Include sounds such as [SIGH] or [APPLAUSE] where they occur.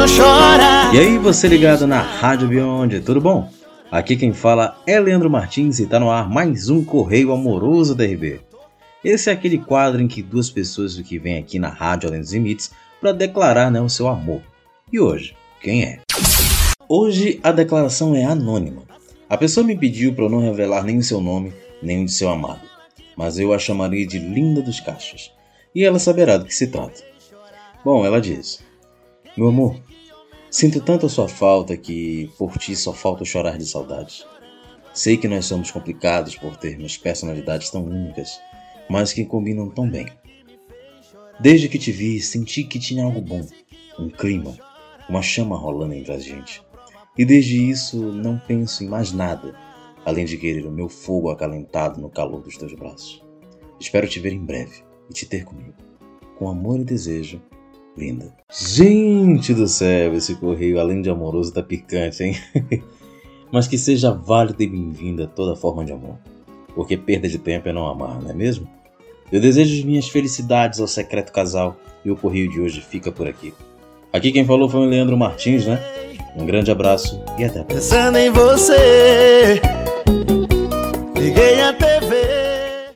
não chora. E aí, você ligado na Rádio Beyond, tudo bom? Aqui quem fala é Leandro Martins e tá no ar mais um Correio Amoroso da RB. Esse é aquele quadro em que duas pessoas que vêm aqui na Rádio Além dos Limites para declarar né, o seu amor. E hoje, quem é? Hoje a declaração é anônima. A pessoa me pediu para eu não revelar nem o seu nome, nem o de seu amado, mas eu a chamaria de Linda dos Cachos, e ela saberá do que se trata. Bom, ela diz: Meu amor, sinto tanto a sua falta que por ti só falta chorar de saudade. Sei que nós somos complicados por termos personalidades tão únicas, mas que combinam tão bem. Desde que te vi, senti que tinha algo bom, um clima, uma chama rolando entre a gente. E desde isso não penso em mais nada, além de querer o meu fogo acalentado no calor dos teus braços. Espero te ver em breve e te ter comigo. Com amor e desejo, linda. Gente do céu, esse correio, além de amoroso, tá picante, hein? [LAUGHS] Mas que seja válido e bem-vinda toda forma de amor. Porque perda de tempo é não amar, não é mesmo? Eu desejo minhas felicidades ao secreto casal e o correio de hoje fica por aqui. Aqui quem falou foi o Leandro Martins, né? Um grande abraço e até a próxima. Pensando em você.